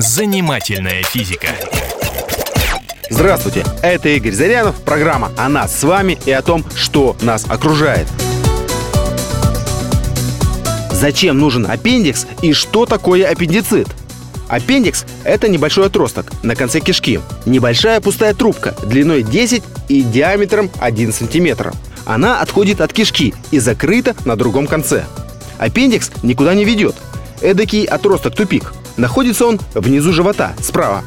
Занимательная физика. Здравствуйте, это Игорь Зарянов, программа о нас с вами и о том, что нас окружает. Зачем нужен аппендикс и что такое аппендицит? Аппендикс – это небольшой отросток на конце кишки. Небольшая пустая трубка длиной 10 и диаметром 1 см. Она отходит от кишки и закрыта на другом конце. Аппендикс никуда не ведет. Эдакий отросток-тупик. Находится он внизу живота, справа.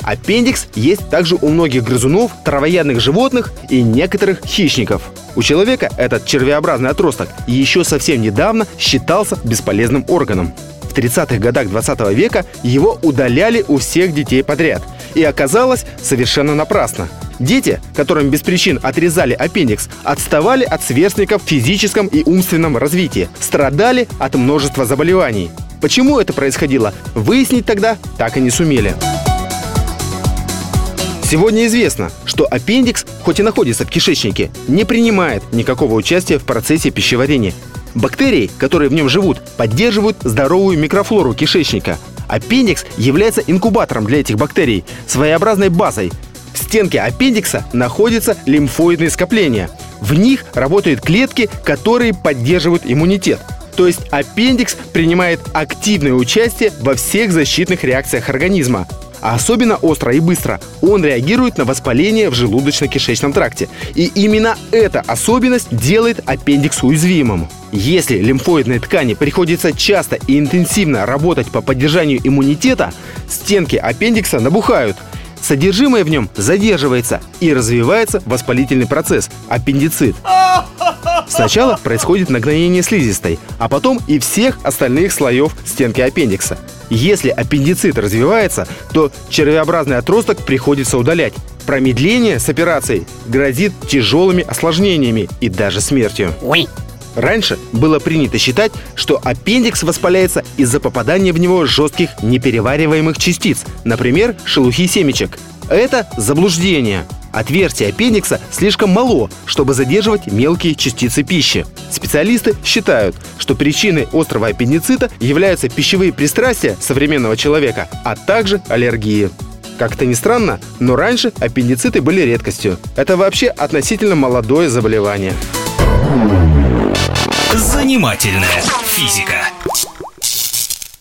Аппендикс есть также у многих грызунов, травоядных животных и некоторых хищников. У человека этот червеобразный отросток еще совсем недавно считался бесполезным органом. В 30-х годах 20 века его удаляли у всех детей подряд. И оказалось совершенно напрасно. Дети, которым без причин отрезали аппендикс, отставали от сверстников в физическом и умственном развитии, страдали от множества заболеваний. Почему это происходило, выяснить тогда так и не сумели. Сегодня известно, что аппендикс, хоть и находится в кишечнике, не принимает никакого участия в процессе пищеварения. Бактерии, которые в нем живут, поддерживают здоровую микрофлору кишечника. Аппендикс является инкубатором для этих бактерий, своеобразной базой. В стенке аппендикса находятся лимфоидные скопления. В них работают клетки, которые поддерживают иммунитет – то есть аппендикс принимает активное участие во всех защитных реакциях организма. А особенно остро и быстро он реагирует на воспаление в желудочно-кишечном тракте. И именно эта особенность делает аппендикс уязвимым. Если лимфоидной ткани приходится часто и интенсивно работать по поддержанию иммунитета, стенки аппендикса набухают – Содержимое в нем задерживается и развивается воспалительный процесс – аппендицит. Сначала происходит нагноение слизистой, а потом и всех остальных слоев стенки аппендикса. Если аппендицит развивается, то червеобразный отросток приходится удалять. Промедление с операцией грозит тяжелыми осложнениями и даже смертью. Раньше было принято считать, что аппендикс воспаляется из-за попадания в него жестких неперевариваемых частиц, например, шелухи семечек. Это заблуждение. Отверстие аппендикса слишком мало, чтобы задерживать мелкие частицы пищи. Специалисты считают, что причиной острого аппендицита являются пищевые пристрастия современного человека, а также аллергии. Как-то ни странно, но раньше аппендициты были редкостью. Это вообще относительно молодое заболевание. Занимательная физика.